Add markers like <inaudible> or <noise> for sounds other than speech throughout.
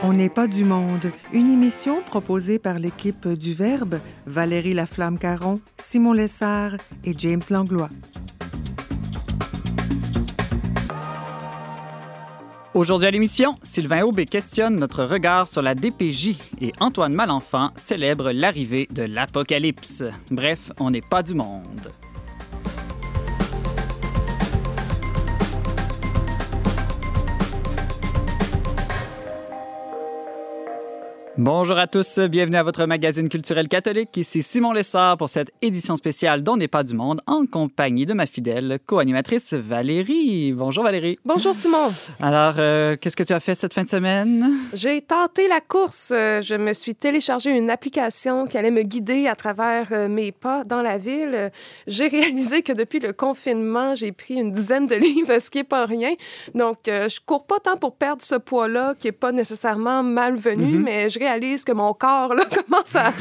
On n'est pas du monde, une émission proposée par l'équipe du Verbe, Valérie Laflamme-Caron, Simon Lessard et James Langlois. Aujourd'hui à l'émission, Sylvain Aubé questionne notre regard sur la DPJ et Antoine Malenfant célèbre l'arrivée de l'apocalypse. Bref, on n'est pas du monde. Bonjour à tous, bienvenue à votre magazine culturel catholique. Ici Simon Lessard pour cette édition spéciale dont n'est pas du monde en compagnie de ma fidèle co-animatrice Valérie. Bonjour Valérie. Bonjour Simon. Alors, euh, qu'est-ce que tu as fait cette fin de semaine? J'ai tenté la course. Euh, je me suis téléchargé une application qui allait me guider à travers euh, mes pas dans la ville. J'ai réalisé que depuis le confinement, j'ai pris une dizaine de <laughs> livres, ce qui n'est pas rien. Donc, je cours pas tant pour perdre ce poids-là qui n'est pas nécessairement malvenu, mm-hmm. mais je réalise que mon corps là, <laughs> commence à,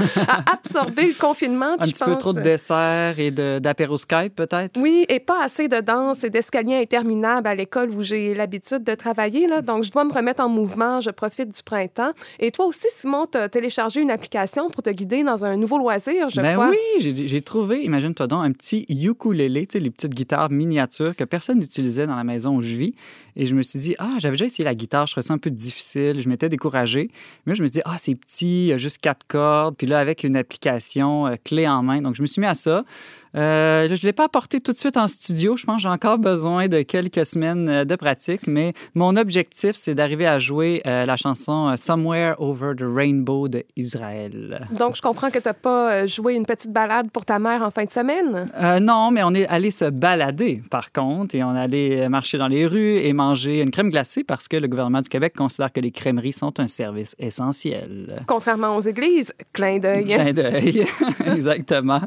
absorber le confinement. Un petit peu trop de dessert et d'apéro Skype, peut-être? Oui, et pas assez de danse et d'escaliers interminables à l'école où j'ai l'habitude de travailler. Là. Donc, je dois me remettre en mouvement. Je profite du printemps. Et toi aussi, Simon, tu as téléchargé une application pour te guider dans un nouveau loisir, je ben crois. oui, j'ai trouvé, imagine-toi donc, un petit ukulélé, tu sais, les petites guitares miniatures que personne n'utilisait dans la maison où je vis. Et je me suis dit, ah, j'avais déjà essayé la guitare, je trouvais ça un peu difficile, je m'étais découragé. Mais je me suis dit, ah, c'est petit, il y a juste quatre cordes. Puis là, avec une application euh, clé en main. Donc, je me suis mis à ça. Euh, je ne l'ai pas apporté tout de suite en studio. Je pense que j'ai encore besoin de quelques semaines euh, de pratique, mais mon objectif, c'est d'arriver à jouer euh, la chanson Somewhere Over the Rainbow de Israël. Donc, je comprends que tu n'as pas joué une petite balade pour ta mère en fin de semaine? non, mais on est allé se balader, par contre, et on est allé marcher dans les rues et manger une crème glacée parce que le gouvernement du Québec considère que les crèmeries sont un service essentiel. Contrairement aux églises, clin d'œil. Clin d'œil, <laughs> exactement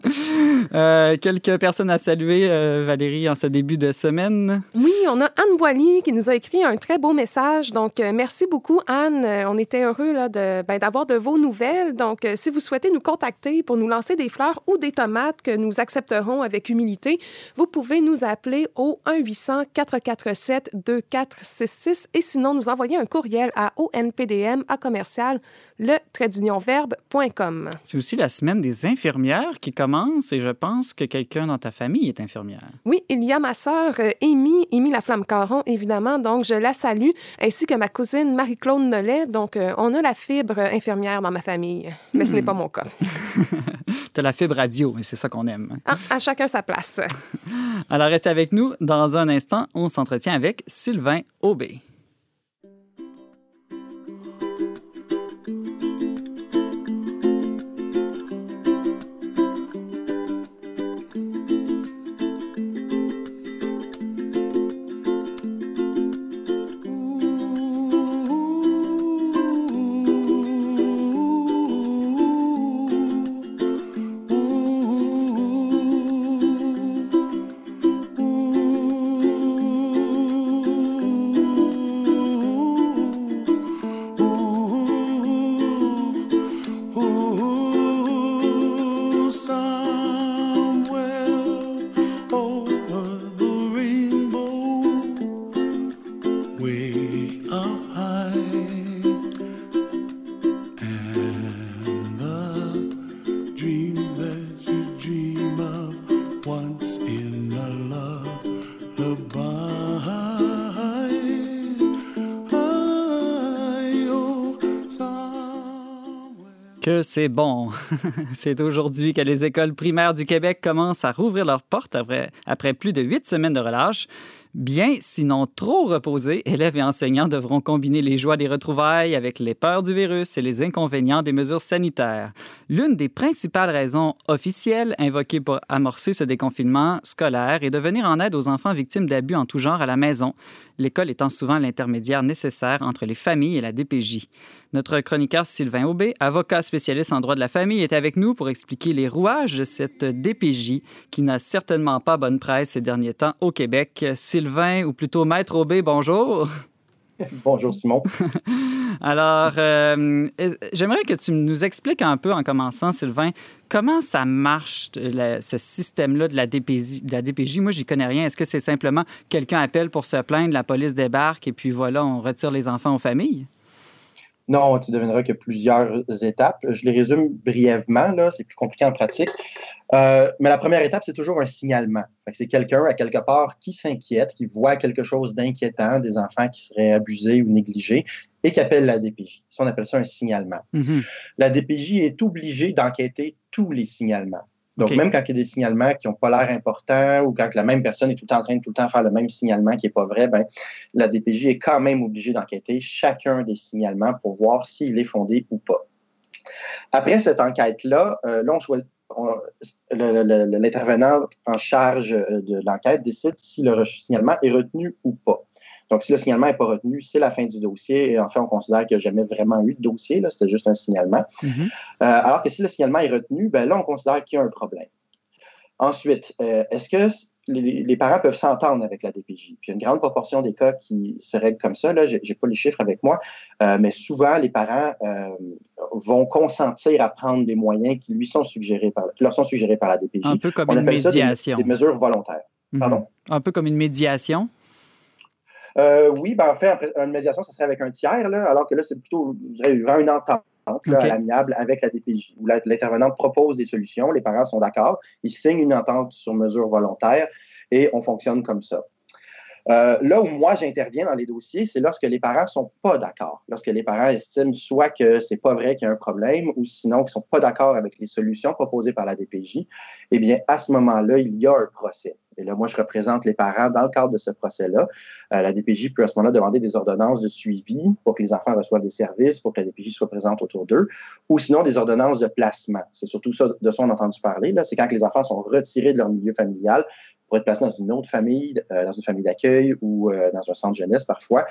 quelques personnes à saluer, euh, Valérie, en ce début de semaine. Oui, on a Anne Boilly qui nous a écrit un très beau message. Donc, euh, merci beaucoup, Anne. Euh, on était heureux là, de, ben, d'avoir de vos nouvelles. Donc, si vous souhaitez nous contacter pour nous lancer des fleurs ou des tomates que nous accepterons avec humilité, vous pouvez nous appeler au 1-800-447-2466 et sinon nous envoyer un courriel à onpdm à commercial le verbe.com. C'est aussi la semaine des infirmières qui commence et je pense que quelqu'un dans ta famille est infirmière. Oui, il y a ma sœur euh, Amy, Amy Laflamme-Caron, évidemment, donc je la salue, ainsi que ma cousine Marie-Claude Nollet. Donc, euh, on a la fibre infirmière dans ma famille, mais ce n'est pas mon cas. <laughs> tu as la fibre radio, et c'est ça qu'on aime. Ah, à chacun sa place. <laughs> Alors, restez avec nous. Dans un instant, on s'entretient avec Sylvain Aubé. C'est bon. <laughs> c'est aujourd'hui que les écoles primaires du Québec commencent à rouvrir leurs portes après, plus de huit semaines de relâche. Bien, sinon trop reposés, élèves et enseignants devront combiner les joies des retrouvailles avec les peurs du virus et les inconvénients des mesures sanitaires. L'une des principales raisons officielles invoquées pour amorcer ce déconfinement scolaire est de venir en aide aux enfants victimes d'abus en tout genre à la maison, l'école étant souvent l'intermédiaire nécessaire entre les familles et la DPJ. Notre chroniqueur Sylvain Aubé, avocat spécialiste en droit de la famille, est avec nous pour expliquer les rouages de cette DPJ qui n'a certainement pas bonne presse ces derniers temps au Québec. Ou plutôt Maître Aubé, bonjour. <laughs> Bonjour Simon. <laughs> Alors, euh, j'aimerais que tu nous expliques un peu en commençant, Sylvain, comment ça marche, ce système-là de la DPJ. De la DPJ. Moi, j'y connais rien. Est-ce que c'est simplement quelqu'un appelle pour se plaindre, la police débarque et puis voilà, on retire les enfants aux familles? Non, tu devineras qu'il y a plusieurs étapes. Je les résume brièvement, là, c'est plus compliqué en pratique. Euh, mais la première étape, c'est toujours un signalement. C'est quelqu'un, à quelque part, qui s'inquiète, qui voit quelque chose d'inquiétant, des enfants qui seraient abusés ou négligés, et qui appelle la DPJ. Ça, on appelle ça un signalement. Mhm. La DPJ est obligée d'enquêter tous les signalements. Donc, même quand il y a des signalements qui n'ont pas l'air importants ou quand la même personne est tout le temps en train de tout le temps faire le même signalement qui n'est pas vrai, ben, la DPJ est quand même obligée d'enquêter chacun des signalements pour voir s'il est fondé ou pas. Après cette enquête-là, euh, là, l'intervenant en charge euh, de l'enquête décide si le signalement est retenu ou pas. Donc, si le signalement n'est pas retenu, c'est la fin du dossier. Et en fait, on considère qu'il n'y a jamais vraiment eu de dossier. C'était juste un signalement. Mhm. Euh, alors que si le signalement est retenu, ben là, on considère qu'il y a un problème. Ensuite, euh, est-ce que les, parents peuvent s'entendre avec la DPJ? Puis il y a une grande proportion des cas qui se règlent comme ça. Là, je n'ai pas les chiffres avec moi, euh, mais souvent, les parents vont consentir à prendre des moyens qui, lui sont suggérés par, leur sont suggérés par la DPJ. Un peu comme une médiation. des, mesures volontaires. Mhm. Pardon? Un peu comme une médiation? Euh, oui, ben en fait, une médiation, ça serait avec un tiers, là, alors que là, c'est plutôt, je dirais, une entente. à l'amiable avec la DPJ, où l'intervenante propose des solutions, les parents sont d'accord, ils signent une entente sur mesure volontaire et on fonctionne comme ça. Euh, là où moi j'interviens dans les dossiers, c'est lorsque les parents sont pas d'accord, lorsque les parents estiment soit que c'est pas vrai qu'il y a un problème, ou sinon qu'ils sont pas d'accord avec les solutions proposées par la DPJ. Eh bien, à ce moment-là, il y a un procès. Et là, moi, je représente les parents dans le cadre de ce procès-là. Euh, la DPJ peut à ce moment-là demander des ordonnances de suivi pour que les enfants reçoivent des services, pour que la DPJ soit présente autour d'eux, ou sinon des ordonnances de placement. C'est surtout ça de ça qu'on a entendu parler. C'est quand les enfants sont retirés de leur milieu familial pour être placés dans une autre famille, euh, dans une famille d'accueil ou euh, dans un centre jeunesse parfois.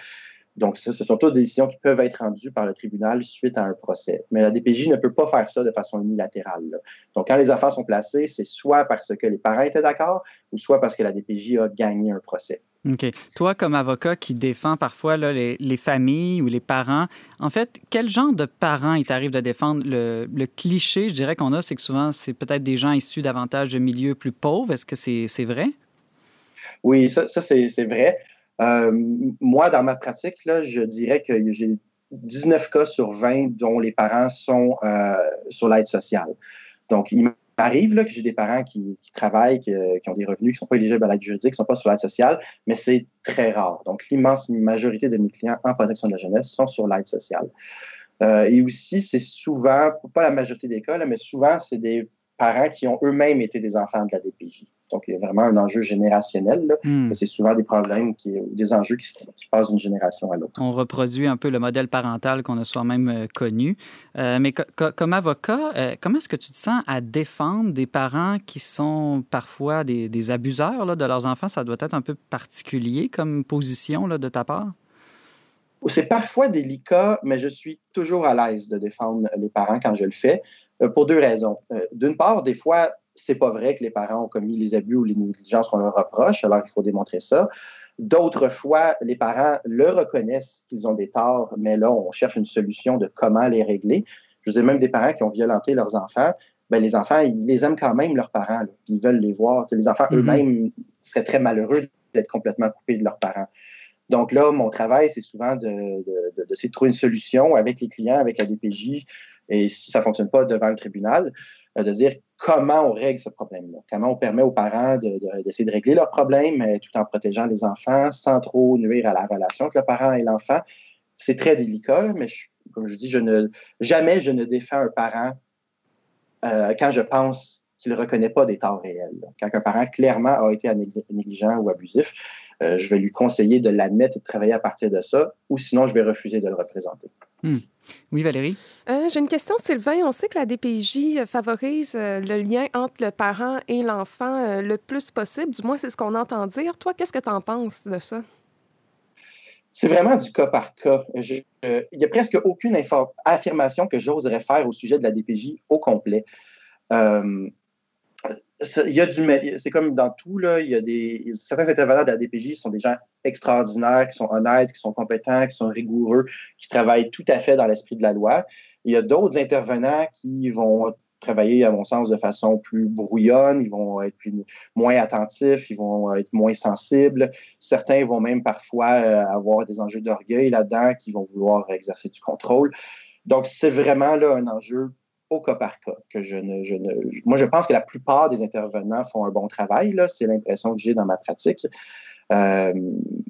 Donc, ce sont toutes des décisions qui peuvent être rendues par le tribunal suite à un procès. Mais la DPJ ne peut pas faire ça de façon unilatérale. Donc, quand les enfants sont placés, c'est soit parce que les parents étaient d'accord ou soit parce que la DPJ a gagné un procès. OK. Toi, comme avocat qui défend parfois les, familles ou les parents, en fait, quel genre de parents il t'arrive de défendre? Le, cliché, je dirais qu'on a, c'est que souvent, c'est peut-être des gens issus davantage de milieux plus pauvres. Est-ce que c'est vrai? Oui, ça, c'est vrai. Euh, moi, dans ma pratique, je dirais que j'ai 19 cas sur 20 dont les parents sont euh, sur l'aide sociale. Donc, il m'arrive que j'ai des parents qui, travaillent, qui, ont des revenus, qui ne sont pas éligibles à l'aide juridique, qui ne sont pas sur l'aide sociale, mais c'est très rare. Donc, l'immense majorité de mes clients en protection de la jeunesse sont sur l'aide sociale. Euh, et aussi, c'est souvent, pas la majorité des cas, mais souvent, c'est des parents qui ont eux-mêmes été des enfants de la DPJ. Donc, il y a vraiment un enjeu générationnel. Hmm. C'est souvent des problèmes, qui, des enjeux qui, passent d'une génération à l'autre. On reproduit un peu le modèle parental qu'on a soi-même euh, connu. Euh, mais comme avocat, euh, comment est-ce que tu te sens à défendre des parents qui sont parfois des, abuseurs là, de leurs enfants? Ça doit être un peu particulier comme position là, de ta part? C'est parfois délicat, mais je suis toujours à l'aise de défendre les parents quand je le fais. Euh, pour deux raisons. Euh, d'une part, des fois, c'est pas vrai que les parents ont commis les abus ou les négligences qu'on leur reproche, alors il faut démontrer ça. D'autres fois, les parents le reconnaissent qu'ils ont des torts, mais là, on cherche une solution de comment les régler. Je vous ai même des parents qui ont violenté leurs enfants. Ben, les enfants, ils les aiment quand même, leurs parents. Ils veulent les voir. les enfants mm-hmm. eux-mêmes seraient très malheureux d'être complètement coupés de leurs parents. Donc là, mon travail, c'est souvent d'essayer de, de, de, trouver une solution avec les clients, avec la DPJ, et si ça ne fonctionne pas devant le tribunal, euh, de dire comment on règle ce problème-là, comment on permet aux parents d'essayer de, régler leur problème tout en protégeant les enfants sans trop nuire à la relation entre le parent et l'enfant. C'est très délicat, mais comme je dis, jamais je ne défends un parent euh, quand je pense qu'il ne reconnaît pas des torts réels. Quand un parent clairement a été négligent ou abusif, euh, je vais lui conseiller de l'admettre et de travailler à partir de ça, ou sinon je vais refuser de le représenter. Hmm. Oui, Valérie? Euh, j'ai une question, Sylvain. On sait que la DPJ favorise euh, le lien entre le parent et l'enfant euh, le plus possible. Du moins, c'est ce qu'on entend dire. Toi, qu'est-ce que tu en penses de ça? C'est vraiment du cas par cas. il n'y a presque aucune affirmation que j'oserais faire au sujet de la DPJ au complet il y a du c'est comme dans tout là, il y a des certains intervenants de la DPJ sont des gens extraordinaires, qui sont honnêtes, qui sont compétents, qui sont rigoureux, qui travaillent tout à fait dans l'esprit de la loi. Il y a d'autres intervenants qui vont travailler, à mon sens, de façon plus brouillonne, ils vont être moins attentifs, ils vont être moins sensibles. Certains vont même parfois avoir des enjeux d'orgueil là-dedans, qui vont vouloir exercer du contrôle. Donc, c'est vraiment là un enjeu au cas par cas que je ne, je ne. Moi, je pense que la plupart des intervenants font un bon travail. C'est l'impression que j'ai dans ma pratique. Euh,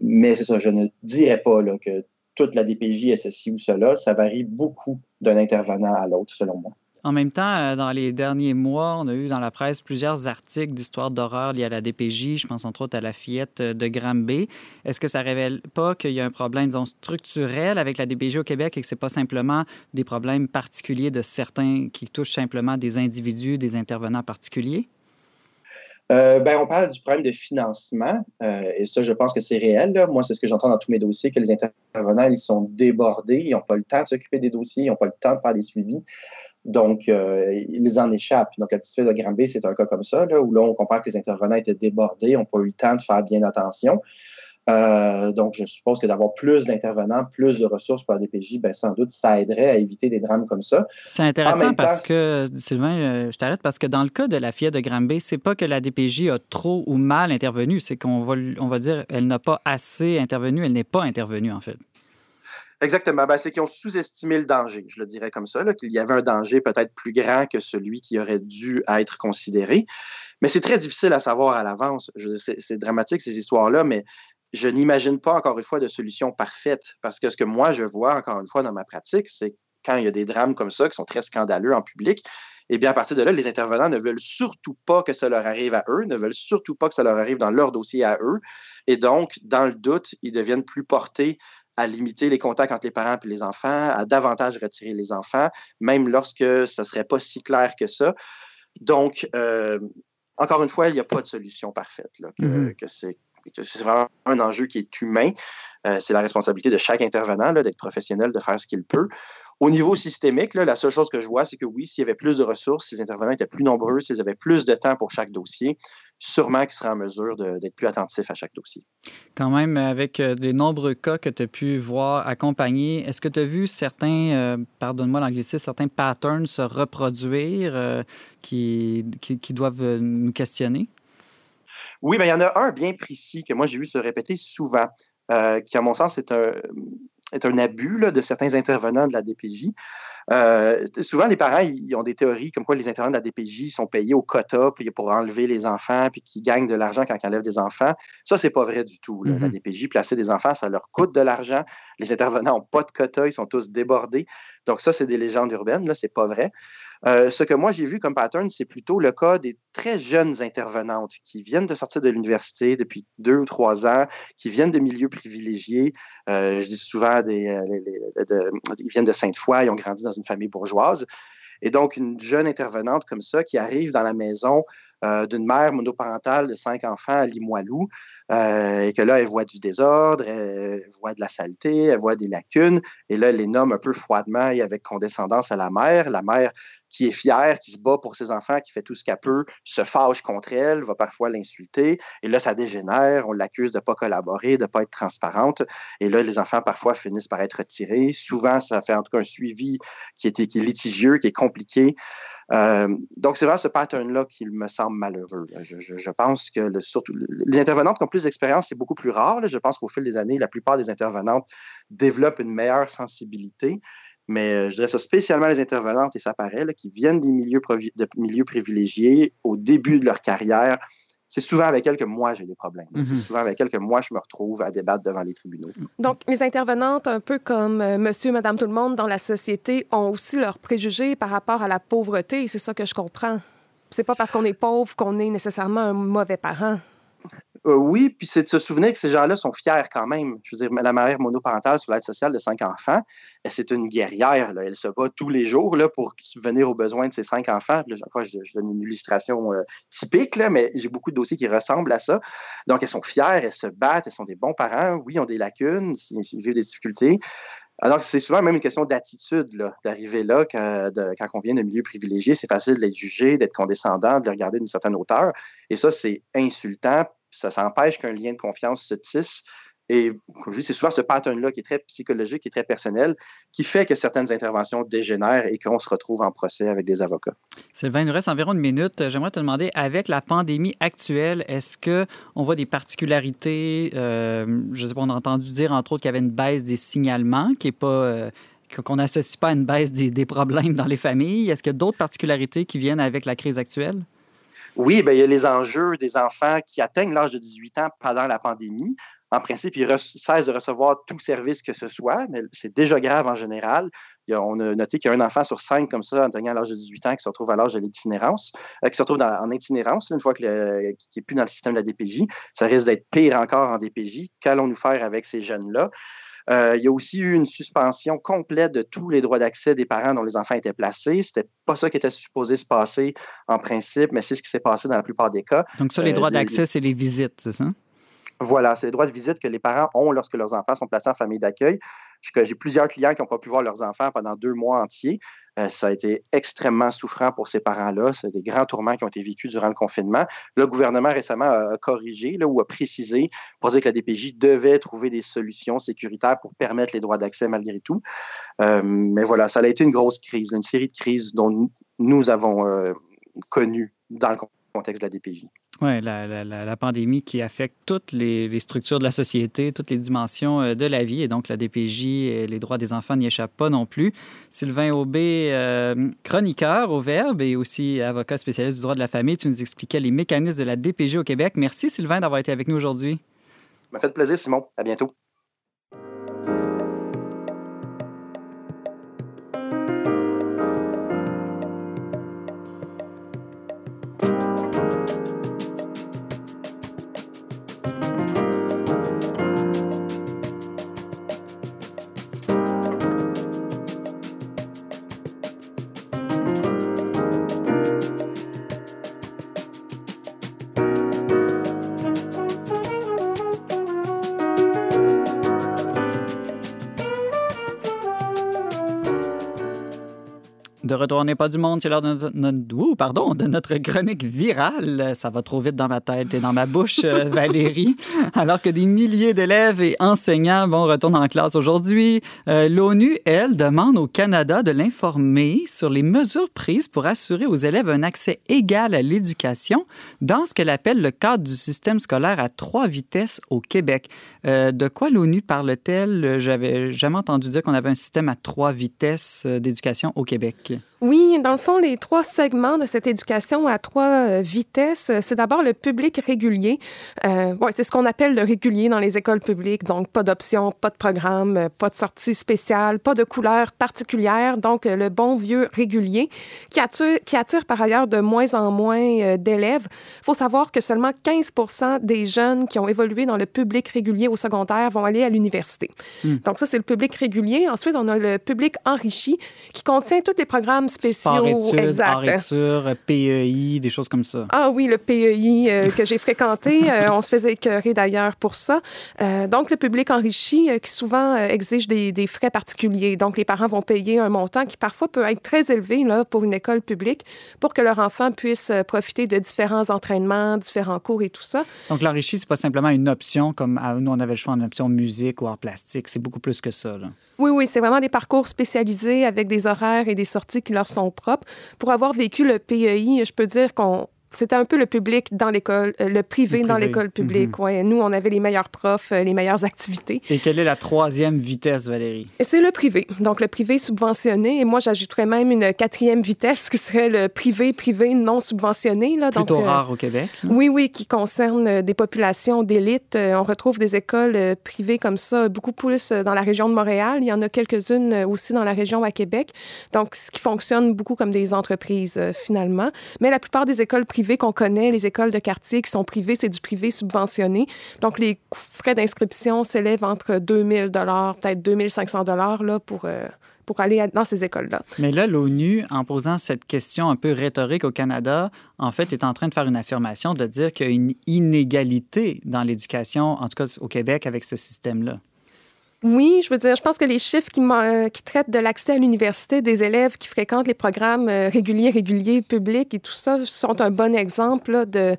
mais c'est ça, je ne dirais pas là, que toute la DPJ est ceci ou cela. Ça varie beaucoup d'un intervenant à l'autre, selon moi. En même temps, euh, dans les derniers mois, on a eu dans la presse plusieurs articles d'histoires d'horreur liées à la DPJ. Je pense entre autres à la fillette de Granby. Est-ce que ça révèle pas qu'il y a un problème, disons, structurel avec la DPJ au Québec et que ce n'est pas simplement des problèmes particuliers de certains qui touchent simplement des individus, des intervenants particuliers? Euh, ben, on parle du problème de financement, euh, et ça, je pense que c'est réel. Moi, c'est ce que j'entends dans tous mes dossiers, que les intervenants, ils sont débordés, ils n'ont pas le temps de s'occuper des dossiers, ils n'ont pas le temps de faire des suivis. Donc, euh, ils en échappent. Donc, la petite fille de Granby, c'est un cas comme ça, là, où là, on comprend que les intervenants étaient débordés, n'ont pas eu le temps de faire bien attention. Euh, donc, je suppose que d'avoir plus d'intervenants, plus de ressources pour la DPJ, ben, sans doute, ça aiderait à éviter des drames comme ça. C'est intéressant parce que, Sylvain, euh, je t'arrête, parce que dans le cas de la fillette de Granby, c'est pas que la DPJ a trop ou mal intervenu, c'est qu'on va, on va dire elle n'a pas assez intervenu, elle n'est pas intervenue, en fait. Exactement. Ben, c'est qu'ils ont sous-estimé le danger, je le dirais comme ça, qu'il y avait un danger peut-être plus grand que celui qui aurait dû être considéré. Mais c'est très difficile à savoir à l'avance. C'est dramatique, ces histoires-là, mais je n'imagine pas, encore une fois, de solution parfaite. Parce que ce que moi, je vois, encore une fois, dans ma pratique, c'est quand il y a des drames comme ça qui sont très scandaleux en public, eh bien, à partir de là, les intervenants ne veulent surtout pas que ça leur arrive à eux, ne veulent surtout pas que ça leur arrive dans leur dossier à eux. Et donc, dans le doute, ils deviennent plus portés à limiter les contacts entre les parents et les enfants, à davantage retirer les enfants, même lorsque ce ne serait pas si clair que ça. Donc, euh, encore une fois, il n'y a pas de solution parfaite. Là, que, mm-hmm. c'est vraiment un enjeu qui est humain. Euh, c'est la responsabilité de chaque intervenant d'être professionnel, de faire ce qu'il peut. Au niveau systémique, la seule chose que je vois, c'est que oui, s'il y avait plus de ressources, si les intervenants étaient plus nombreux, s'ils avaient plus de temps pour chaque dossier, sûrement qu'ils seraient en mesure d'être plus attentifs à chaque dossier. Quand même, avec euh, les nombreux cas que tu as pu voir accompagnés, est-ce que tu as vu certains, euh, pardonne-moi l'anglicisme, certains patterns se reproduire euh, qui, qui, doivent nous questionner? Oui, bien, il y en a un bien précis que moi j'ai vu se répéter souvent, qui, à mon sens, est un, est un abus de certains intervenants de la DPJ. Euh, souvent, les parents ils ont des théories comme quoi les intervenants de la DPJ sont payés au quota pour enlever les enfants, puis qu'ils gagnent de l'argent quand ils enlèvent des enfants. Ça, c'est pas vrai du tout. La mm-hmm. DPJ, placer des enfants, ça leur coûte de l'argent. Les intervenants n'ont pas de quota, ils sont tous débordés. Donc, ça, c'est des légendes urbaines, là, c'est pas vrai. Euh, ce que moi j'ai vu comme pattern, c'est plutôt le cas des très jeunes intervenantes qui viennent de sortir de l'université depuis deux ou trois ans, qui viennent de milieux privilégiés. Euh, je dis souvent, des, euh, ils viennent de Sainte-Foy, ils ont grandi dans une famille bourgeoise. Et donc, une jeune intervenante comme ça qui arrive dans la maison d'une mère monoparentale de cinq enfants à Limoilou, euh, et que là, elle voit du désordre, elle voit de la saleté, elle voit des lacunes, et là, elle les nomme un peu froidement et avec condescendance à la mère. La mère qui est fière, qui se bat pour ses enfants, qui fait tout ce qu'elle peut, se fâche contre elle, va parfois l'insulter, et là, ça dégénère, on l'accuse de ne pas collaborer, de ne pas être transparente, et là, les enfants parfois finissent par être retirés. Souvent, ça fait en tout cas un suivi qui est, litigieux, qui est compliqué. Euh, donc, c'est vraiment ce pattern-là qui me semble malheureux. Je, pense que surtout les intervenantes qui plus d'expérience, c'est beaucoup plus rare. Je pense qu'au fil des années, la plupart des intervenantes développent une meilleure sensibilité. Mais euh, je dirais ça spécialement les intervenantes, et ça paraît, qui viennent des milieux, de milieux privilégiés au début de leur carrière, c'est souvent avec elle que moi j'ai des problèmes. C'est mhm. souvent avec elle que moi je me retrouve à débattre devant les tribunaux. Donc, les intervenantes, un peu comme euh, monsieur, madame, tout le monde dans la société, ont aussi leurs préjugés par rapport à la pauvreté. C'est ça que je comprends. C'est pas parce qu'on est pauvre qu'on est nécessairement un mauvais parent. Euh, oui, puis c'est de se souvenir que ces gens-là sont fiers quand même. Je veux dire, la mère monoparentale sur l'aide sociale de cinq enfants, c'est une guerrière. Elle se bat tous les jours là, pour subvenir aux besoins de ses cinq enfants. Là, je, je, donne une illustration euh, typique, mais j'ai beaucoup de dossiers qui ressemblent à ça. Donc, elles sont fières, elles se battent, elles sont des bons parents. Oui, ils ont des lacunes, ils vivent des difficultés. Alors, c'est souvent même une question d'attitude d'arriver là quand, quand, on vient de milieu privilégié. C'est facile de les juger, d'être condescendant, de les regarder d'une certaine hauteur. Et ça, c'est insultant ça s'empêche qu'un lien de confiance se tisse. Et comme c'est souvent ce pattern-là qui est très psychologique, qui est très personnel, qui fait que certaines interventions dégénèrent et qu'on se retrouve en procès avec des avocats. Sylvain, il nous reste environ une minute. J'aimerais te demander, avec la pandémie actuelle, est-ce qu'on voit des particularités? Euh, je sais pas, on a entendu dire, entre autres, qu'il y avait une baisse des signalements. Euh, qu'on n'associe pas à une baisse des, des problèmes dans les familles. Est-ce qu'il y a d'autres particularités qui viennent avec la crise actuelle? Oui, bien, il y a les enjeux des enfants qui atteignent l'âge de 18 ans pendant la pandémie en principe, ils cessent de recevoir tout service que ce soit, mais c'est déjà grave en général. on a noté qu'il y a un enfant sur cinq comme ça, atteignant l'âge de 18 ans, qui se retrouve à l'âge de l'itinérance, euh, qui se retrouve en itinérance, une fois qu'il n'est plus dans le système de la DPJ. Ça risque d'être pire encore en DPJ. Qu'allons-nous faire avec ces jeunes-là? Euh, il y a aussi eu une suspension complète de tous les droits d'accès des parents dont les enfants étaient placés. C'était pas ça qui était supposé se passer en principe, mais c'est ce qui s'est passé dans la plupart des cas. Donc ça, les euh, droits d'accès, c'est les visites, c'est ça? Voilà, c'est le droit de visite que les parents ont lorsque leurs enfants sont placés en famille d'accueil. J'ai plusieurs clients qui n'ont pas pu voir leurs enfants pendant deux mois entiers. Euh, ça a été extrêmement souffrant pour ces parents-là. C'est des grands tourments qui ont été vécus durant le confinement. Le gouvernement récemment a corrigé là, ou a précisé pour dire que la DPJ devait trouver des solutions sécuritaires pour permettre les droits d'accès malgré tout. Euh, mais voilà, ça a été une grosse crise, une série de crises dont nous avons euh, connu dans le contexte de la DPJ. Oui, la, pandémie qui affecte toutes les, structures de la société, toutes les dimensions euh, de la vie. Et donc, la DPJ et les droits des enfants n'y échappent pas non plus. Sylvain Aubé, euh, chroniqueur au Verbe et aussi avocat spécialiste du droit de la famille, tu nous expliquais les mécanismes de la DPJ au Québec. Merci, Sylvain, d'avoir été avec nous aujourd'hui. Ça m'a fait plaisir, Simon. À bientôt. De retour n'est pas du monde, c'est l'heure de, notre, pardon, de notre chronique virale. Ça va trop vite dans ma tête et dans ma bouche, euh, <laughs> Valérie. Alors que des milliers d'élèves et enseignants vont retourner en classe aujourd'hui, euh, l'ONU, elle, demande au Canada de l'informer sur les mesures prises pour assurer aux élèves un accès égal à l'éducation dans ce qu'elle appelle le cadre du système scolaire à trois vitesses au Québec. Euh, de quoi l'ONU parle-t-elle? J'avais jamais entendu dire qu'on avait un système à trois vitesses d'éducation au Québec. Oui, dans le fond, les trois segments de cette éducation à trois euh, vitesses, c'est d'abord le public régulier. Euh, ouais, c'est ce qu'on appelle le régulier dans les écoles publiques. Donc, pas d'options, pas de programme, euh, pas de sortie spéciale, pas de couleur particulière. Donc, le bon vieux régulier qui attire, qui attire par ailleurs de moins en moins d'élèves. Il faut savoir que seulement 15% des jeunes qui ont évolué dans le public régulier au secondaire vont aller à l'université. Hmm. Donc, ça, c'est le public régulier. Ensuite, on a le public enrichi qui contient tous les programmes spéciaux. PEI, des choses comme ça. Ah oui, le PEI euh, que j'ai fréquenté, <laughs> euh, on se faisait écœurer d'ailleurs pour ça. Euh, donc, le public enrichi qui souvent exige des, des, frais particuliers. Donc, les parents vont payer un montant qui parfois peut être très élevé là, pour une école publique pour que leur enfant puisse profiter de différents entraînements, différents cours et tout ça. Donc, l'enrichi, c'est pas simplement une option comme nous, on avait le choix en option musique ou art plastique. C'est beaucoup plus que ça. Là. Oui, oui, c'est vraiment des parcours spécialisés avec des horaires et des sorties qui sont propres. Pour avoir vécu le PEI, je peux dire qu'on c'était un peu le public dans l'école, euh, le, privé dans l'école publique. Mhm. ouais. Nous, on avait les meilleurs profs, euh, les meilleures activités. Et quelle est la troisième vitesse, Valérie? C'est le privé. Donc, le privé subventionné. Et moi, j'ajouterais même une quatrième vitesse qui serait le privé-privé non subventionné. Là. Plutôt Donc, euh, rare au Québec. Oui, oui, qui concerne des populations d'élite. on retrouve des écoles privées comme ça beaucoup plus dans la région de Montréal. Il y en a quelques-unes aussi dans la région à Québec. Donc, ce qui fonctionne beaucoup comme des entreprises, finalement. Mais la plupart des écoles privées qu'on connaît, les écoles de quartier qui sont privées, c'est du privé subventionné. Donc, les frais d'inscription s'élèvent entre 2000 dollars, peut-être 2500 dollars là pour euh, pour aller dans ces écoles-là. Mais là, l'ONU, en posant cette question un peu rhétorique au Canada, en fait, est en train de faire une affirmation de dire qu'il y a une inégalité dans l'éducation, en tout cas au Québec, avec ce système-là. Oui, je veux dire, je pense que les chiffres qui, euh, qui traitent de l'accès à l'université des élèves qui fréquentent les programmes euh, réguliers, réguliers, publics et tout ça sont un bon exemple de,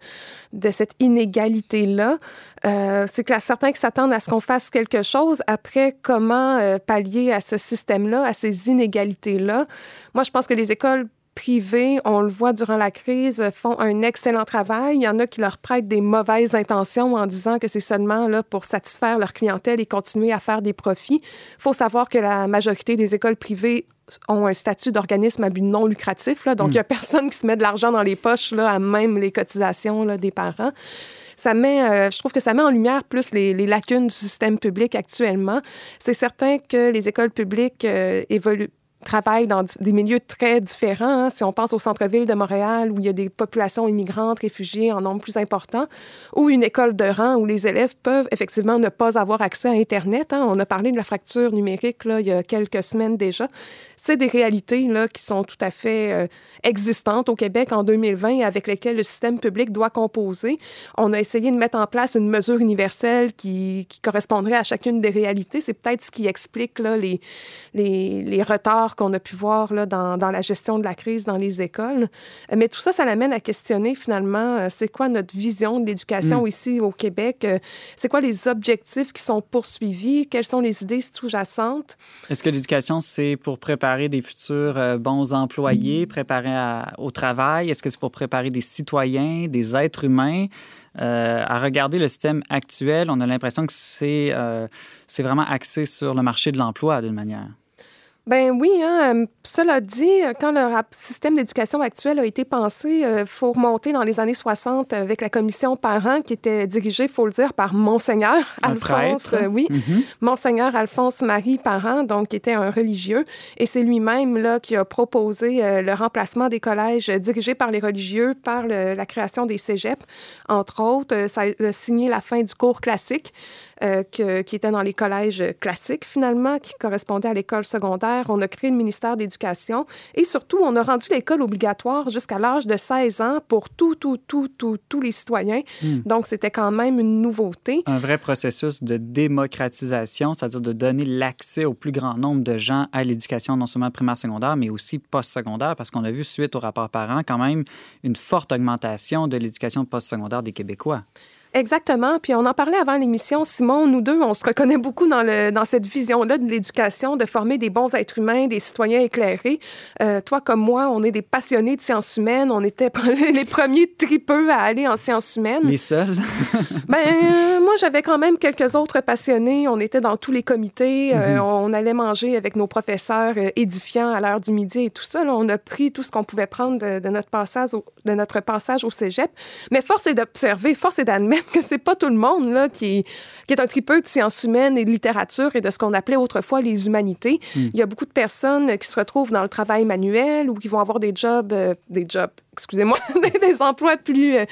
de cette inégalité-là. Euh, c'est que certains qui s'attendent à ce qu'on fasse quelque chose. Après, comment pallier à ce système-là, à ces inégalités-là? Moi, je pense que les écoles privés, on le voit durant la crise, font un excellent travail. Il y en a qui leur prêtent des mauvaises intentions en disant que c'est seulement là pour satisfaire leur clientèle et continuer à faire des profits. Il faut savoir que la majorité des écoles privées ont un statut d'organisme à but non lucratif. Là, donc, il n'y a hmm. personne qui se met de l'argent dans les poches, là, à même les cotisations là, des parents ça met, euh, je trouve que ça met en lumière plus les, lacunes du système public actuellement. C'est certain que les écoles publiques euh, évoluent travaillent dans des milieux très différents. Hein. Si on pense au centre-ville de Montréal, où il y a des populations immigrantes, réfugiées en nombre plus important, ou une école de rang où les élèves peuvent effectivement ne pas avoir accès à Internet. Hein. On a parlé de la fracture numérique là, il y a quelques semaines déjà c'est des réalités là, qui sont tout à fait euh, existantes au Québec en 2020 avec lesquelles le système public doit composer. On a essayé de mettre en place une mesure universelle qui, qui correspondrait à chacune des réalités. C'est peut-être ce qui explique là, les, les, les retards qu'on a pu voir là, dans, dans, la gestion de la crise dans les écoles. Mais tout ça, ça l'amène à questionner finalement, euh, c'est quoi notre vision de l'éducation mm. ici au Québec? Euh, c'est quoi les objectifs qui sont poursuivis? Quelles sont les idées sous-jacentes? Est-ce que l'éducation, c'est pour préparer préparer des futurs euh, bons employés, préparer au travail? Est-ce que c'est pour préparer des citoyens, des êtres humains? Euh, à regarder le système actuel, on a l'impression que c'est euh, c'est vraiment axé sur le marché de l'emploi d'une manière. Ben oui, hein, cela dit, quand le système d'éducation actuel a été pensé, il euh, faut remonter dans les années 60 avec la commission parents qui était dirigée, il faut le dire, par Monseigneur Alphonse, euh, oui, mm-hmm. Monseigneur Alphonse Marie Parent, donc qui était un religieux, et c'est lui-même là qui a proposé euh, le remplacement des collèges dirigés par les religieux par la création des cégeps, entre autres. ça a signé la fin du cours classique. Euh, qui était dans les collèges classiques, finalement, qui correspondait à l'école secondaire. On a créé le ministère de l'Éducation et surtout, on a rendu l'école obligatoire jusqu'à l'âge de 16 ans pour tout, tout, tout, tout, tous les citoyens. Hmm. Donc, c'était quand même une nouveauté. Un vrai processus de démocratisation, c'est-à-dire de donner l'accès au plus grand nombre de gens à l'éducation, non seulement primaire, secondaire, mais aussi post-secondaire, parce qu'on a vu, suite au rapport parent, quand même une forte augmentation de l'éducation post-secondaire des Québécois. Exactement. Puis on en parlait avant l'émission, Simon. Nous deux, on se reconnaît beaucoup dans, le, dans cette vision-là de l'éducation, de former des bons êtres humains, des citoyens éclairés. Euh, toi comme moi, on est des passionnés de sciences humaines. On était <laughs> les premiers tripeux à aller en sciences humaines. Les seuls? <laughs> ben, euh, moi, j'avais quand même quelques autres passionnés. On était dans tous les comités. Euh, mhm. on allait manger avec nos professeurs édifiants à l'heure du midi et tout ça. on a pris tout ce qu'on pouvait prendre de, de, notre passage au, de notre passage au cégep. Mais force est d'observer, force est d'admettre que c'est pas tout le monde là, qui, qui est un tripeux de sciences humaines et de littérature et de ce qu'on appelait autrefois les humanités. Hmm. Il y a beaucoup de personnes qui se retrouvent dans le travail manuel ou qui vont avoir des jobs, euh, des jobs excusez-moi, <laughs> des emplois plus euh,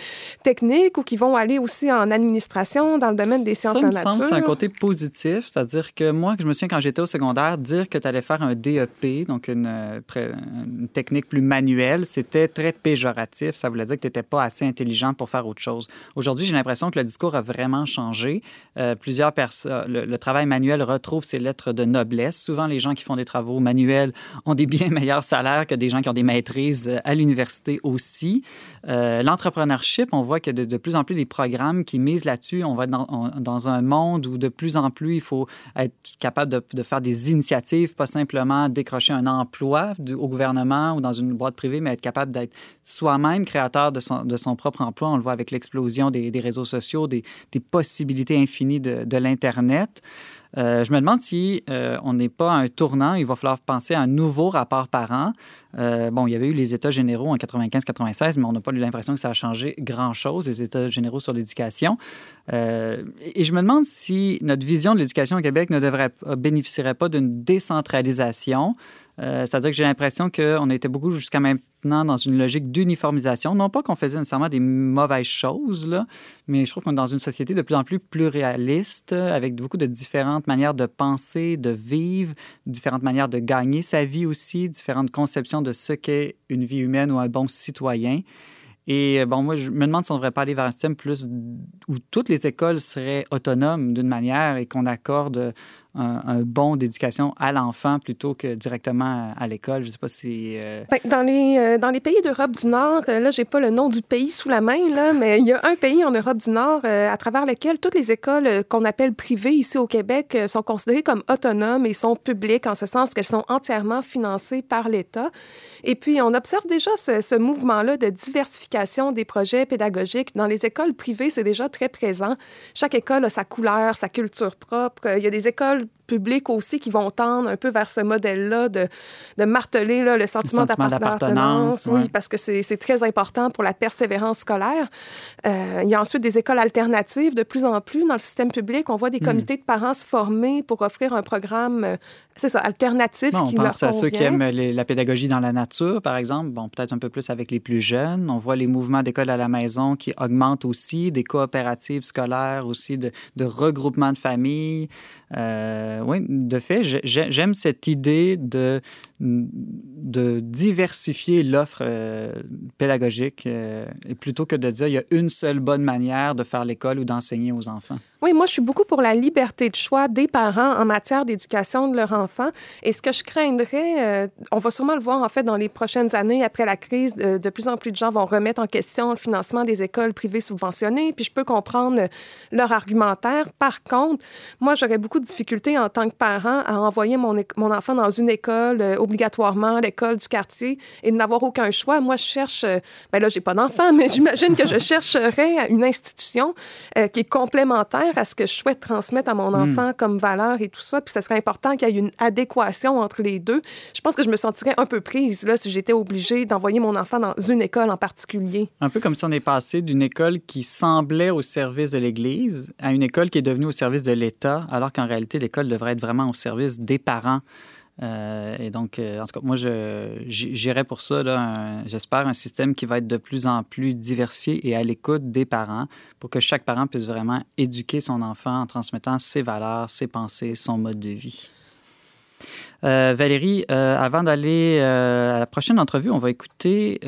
techniques ou qui vont aller aussi en administration dans le domaine des sciences de la nature. c'est un côté positif, c'est-à-dire que moi, je me souviens quand j'étais au secondaire, dire que tu allais faire un DEP, donc une, euh, une technique plus manuelle, c'était très péjoratif. Ça voulait dire que tu n'étais pas assez intelligent pour faire autre chose. Aujourd'hui, j'ai l'impression que le discours a vraiment changé. Euh, plusieurs personnes, le, travail manuel retrouve ses lettres de noblesse. Souvent, les gens qui font des travaux manuels ont des <laughs> bien meilleurs salaires que des gens qui ont des maîtrises à l'université aussi. Euh, l'entrepreneurship, on voit que de, de, plus en plus des programmes qui misent là-dessus. On va être dans, un monde où de plus en plus, il faut être capable de, faire des initiatives, pas simplement décrocher un emploi au gouvernement ou dans une boîte privée, mais être capable d'être soi-même créateur de son, propre emploi. On le voit avec l'explosion des, réseaux sociaux, des, possibilités infinies de l'Internet. Euh, je me demande si euh, on n'est pas à un tournant. Il va falloir penser à un nouveau rapport par an. Euh, bon, il y avait eu les États généraux en 95-96, mais on n'a pas eu l'impression que ça a changé grand-chose, les États généraux sur l'éducation. et je me demande si notre vision de l'éducation au Québec ne bénéficierait pas d'une décentralisation. C'est-à-dire que j'ai l'impression qu'on était beaucoup jusqu'à maintenant dans une logique d'uniformisation. Non pas qu'on faisait nécessairement des mauvaises choses, là, mais je trouve qu'on est dans une société de plus en plus pluraliste, avec beaucoup de différentes manières de penser, de vivre, différentes manières de gagner sa vie aussi, différentes conceptions de ce qu'est une vie humaine ou un bon citoyen. Et euh, bon, moi, je me demande si on ne devrait pas aller vers un système plus où toutes les écoles seraient autonomes d'une manière et qu'on accorde un, bon d'éducation à l'enfant plutôt que directement à, l'école. Je ne sais pas si... Euh, ben, dans, les, euh, dans les pays d'Europe du Nord, euh, là, j'ai pas le nom du pays sous la main, là, mais il y a un pays en Europe du Nord à travers lequel toutes les écoles qu'on appelle privées ici au Québec sont considérées comme autonomes et sont publiques, en ce sens qu'elles sont entièrement financées par l'État. Et puis, on observe déjà ce, ce mouvement-là de diversification des projets pédagogiques. Dans les écoles privées, c'est déjà très présent. Chaque école a sa couleur, sa culture propre. Il y a des écoles igual publics aussi qui vont tendre un peu vers ce modèle-là de, de marteler là, le sentiment, sentiment d'appartenance. Oui, parce que c'est très important pour la persévérance scolaire. Euh, il y a ensuite des écoles alternatives. De plus en plus, dans le système public, on voit des hmm. comités de parents se former pour offrir un programme, euh, c'est ça, alternatif bon, qui on pense à ceux qui aiment la pédagogie dans la nature, par exemple. Bon, peut-être un peu plus avec les plus jeunes. On voit les mouvements d'école à la maison qui augmentent aussi, des coopératives scolaires aussi, de, de regroupement de familles. Euh, oui, de fait, j'aime cette idée de, de diversifier l'offre euh, pédagogique euh, plutôt que de dire il y a une seule bonne manière de faire l'école ou d'enseigner aux enfants. Oui, moi, je suis beaucoup pour la liberté de choix des parents en matière d'éducation de leur enfant. Et ce que je craindrais, euh, on va sûrement le voir en fait dans les prochaines années après la crise, de, de, plus en plus de gens vont remettre en question le financement des écoles privées subventionnées. Puis je peux comprendre leur argumentaire. Par contre, moi, j'aurais beaucoup de difficultés en tant que parent à envoyer mon, mon enfant dans une école euh, obligatoirement, l'école du quartier, et de n'avoir aucun choix. Moi, je cherche, euh, ben là, j'ai pas d'enfant, mais <laughs> j'imagine que je <laughs> chercherais une institution qui est complémentaire à ce que je souhaite transmettre à mon hmm. enfant comme valeur et tout ça. Puis ça serait important qu'il y ait une adéquation entre les deux. Je pense que je me sentirais un peu prise là, si j'étais obligée d'envoyer mon enfant dans une école en particulier. Un peu comme si on est passé d'une école qui semblait au service de l'Église à une école qui est devenue au service de l'État, alors qu'en réalité, l'école devrait être vraiment au service des parents. Euh, et donc, euh, en tout cas, moi, j'irais pour ça, j'espère, un système qui va être de plus en plus diversifié et à l'écoute des parents pour que chaque parent puisse vraiment éduquer son enfant en transmettant ses valeurs, ses pensées, son mode de vie. Euh, Valérie, euh, avant d'aller euh, à la prochaine entrevue, on va écouter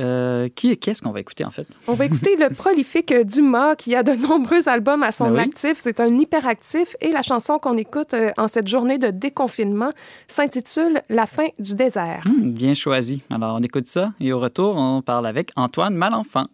qui qu'est-ce qu'on va écouter en fait? On va écouter le <laughs> prolifique Dumas qui a de nombreux albums à son ben actif. C'est un hyperactif et la chanson qu'on écoute en cette journée de déconfinement s'intitule La fin du désert. Hmm, bien choisi. Alors on écoute ça et au retour on parle avec Antoine Malenfant.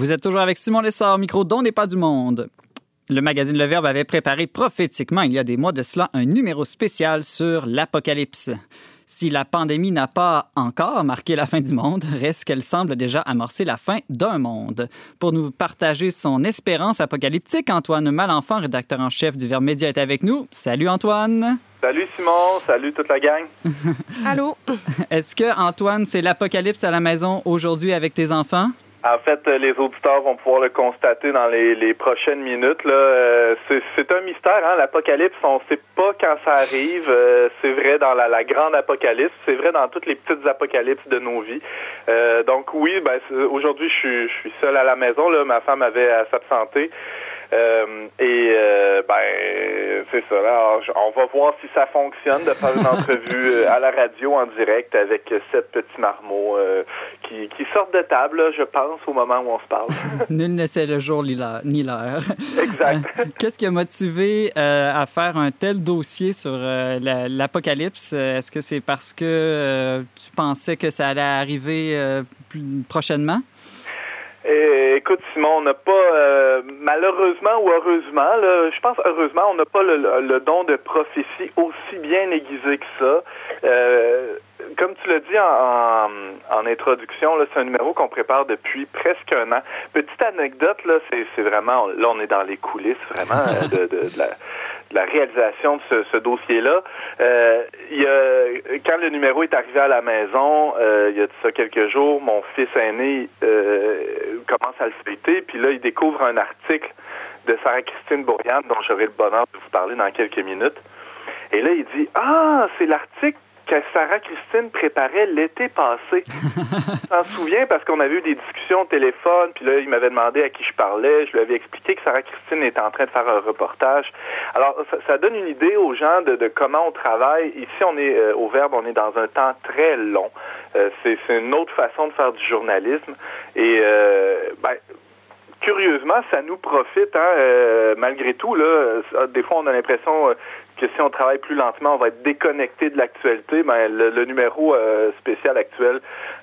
Vous êtes toujours avec Simon Lessard, micro dont n'est pas du monde. Le magazine Le Verbe avait préparé prophétiquement il y a des mois de cela un numéro spécial sur l'apocalypse. Si la pandémie n'a pas encore marqué la fin du monde, reste qu'elle semble déjà amorcer la fin d'un monde. Pour nous partager son espérance apocalyptique, Antoine Malenfant, rédacteur en chef du Verbe Média, est avec nous. Salut Antoine. Salut Simon, salut toute la gang. Allô? <laughs> Est-ce que Antoine, c'est l'apocalypse à la maison aujourd'hui avec tes enfants? En fait, euh, les auditeurs vont pouvoir le constater dans les, prochaines minutes. Là, euh, c'est un mystère, hein? L'apocalypse, on ne sait pas quand ça arrive. Euh, c'est vrai dans la, grande apocalypse, c'est vrai dans toutes les petites apocalypses de nos vies. donc oui, ben, aujourd'hui, je suis, je suis seul à la maison. Là, ma femme avait à s'absenter. Euh, et euh, ben c'est ça. Alors, on va voir si ça fonctionne de faire une entrevue <laughs> euh, à la radio en direct avec sept petits marmots qui, qui, sortent de table, je pense, au moment où on se parle. <laughs> Nul ne sait le jour ni l'heure. Exact. Qu'est-ce qui a motivé à faire un tel dossier sur l'apocalypse? Est-ce que c'est parce que tu pensais que ça allait arriver prochainement? Et, écoute, Simon, on n'a pas, euh, malheureusement ou heureusement, là, je pense heureusement, on n'a pas le, don de prophétie aussi bien aiguisé que ça. Euh, comme tu l'as dit en, en, introduction, c'est un numéro qu'on prépare depuis presque un an. Petite anecdote, là, c'est vraiment, là, on est dans les coulisses vraiment euh, de, de, de la la réalisation de ce, ce dossier-là. Euh, il y a, quand le numéro est arrivé à la maison, euh, il y a de ça quelques jours, mon fils aîné euh, commence à le feuilleter, puis là, il découvre un article de Sarah-Christine Bourriane, dont j'aurai le bonheur de vous parler dans quelques minutes. Et là, il dit Ah, c'est l'article que Sarah Christine préparait l'été passé. <laughs> s'en souviens? Parce qu'on avait eu des discussions au téléphone, puis là, il m'avait demandé à qui je parlais. Je lui avais expliqué que Sarah Christine était en train de faire un reportage. Alors, ça, donne une idée aux gens de, comment on travaille. Ici, on est euh, au Verbe, on est dans un temps très long. Euh, c'est une autre façon de faire du journalisme. Et, euh, ben, curieusement, ça nous profite, hein, malgré tout. Là, des fois, on a l'impression que si on travaille plus lentement, on va être déconnecté de l'actualité, ben, le, numéro euh, spécial actuel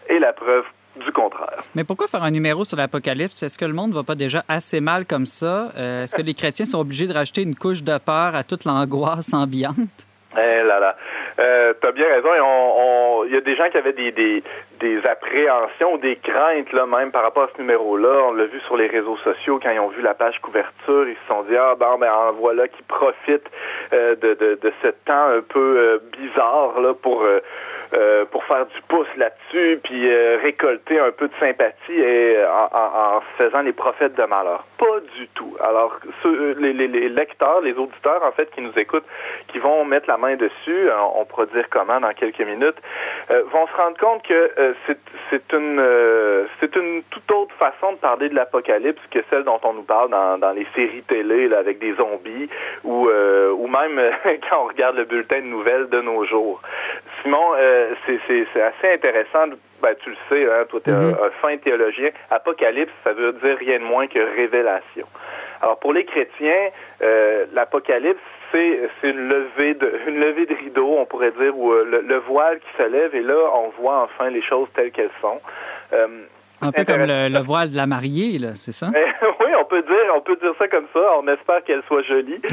est la preuve du contraire. Mais pourquoi faire un numéro sur l'Apocalypse? Est-ce que le monde va pas déjà assez mal comme ça? Euh, est-ce que les chrétiens sont obligés de rajouter une couche de peur à toute l'angoisse ambiante? Eh là là. Euh, T'as bien raison. Il on, y a des gens qui avaient des, des, des appréhensions, des craintes là même par rapport à ce numéro-là. On l'a vu sur les réseaux sociaux quand ils ont vu la page couverture, ils se sont dit ah ben, ben en voilà qui profitent euh, de, de, de ce temps un peu euh, bizarre là pour euh, euh, pour faire du pouce là-dessus, puis euh, récolter un peu de sympathie et, en, se faisant les prophètes de malheur. Pas du tout. Alors, les, les, lecteurs, les auditeurs, en fait, qui nous écoutent, qui vont mettre la main dessus, on, pourra dire comment dans quelques minutes, euh, vont se rendre compte que c'est une c'est une toute autre façon de parler de l'apocalypse que celle dont on nous parle dans, dans les séries télé là, avec des zombies ou, ou même <laughs> quand on regarde le bulletin de nouvelles de nos jours. Simon, c'est assez intéressant. Ben, tu le sais, hein, toi, tu es un, mm-hmm. fin théologien. Apocalypse, ça veut dire rien de moins que révélation. Alors, pour les chrétiens, euh, l'Apocalypse, c'est une levée de <laughs> une levée de rideau, on pourrait dire, ou euh, le, voile qui se lève, et là, on voit enfin les choses telles qu'elles sont. Euh, un peu comme le, voile de la mariée, là, c'est ça? <laughs> oui, on peut dire on peut dire ça comme ça. On espère qu'elle soit jolie. <laughs>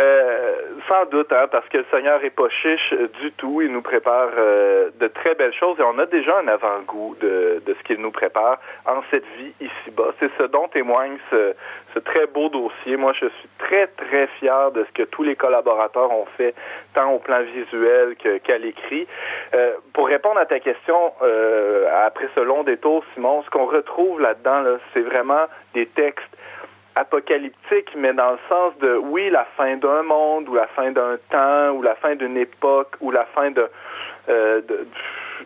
Euh, sans doute, hein, parce que le Seigneur est pas chiche du tout. Il nous prépare de très belles choses et on a déjà un avant-goût de, de ce qu'il nous prépare en cette vie ici-bas. C'est ce dont témoigne ce, ce très beau dossier. Moi, je suis très, très fier de ce que tous les collaborateurs ont fait, tant au plan visuel qu'à l'écrit. Euh, pour répondre à ta question, euh, après ce long détour, Simon, ce qu'on retrouve là-dedans, là, c'est vraiment des textes apocalyptiques, mais dans le sens de, oui, la fin d'un monde, ou la fin d'un temps, ou la fin d'une époque, ou la fin de... Euh,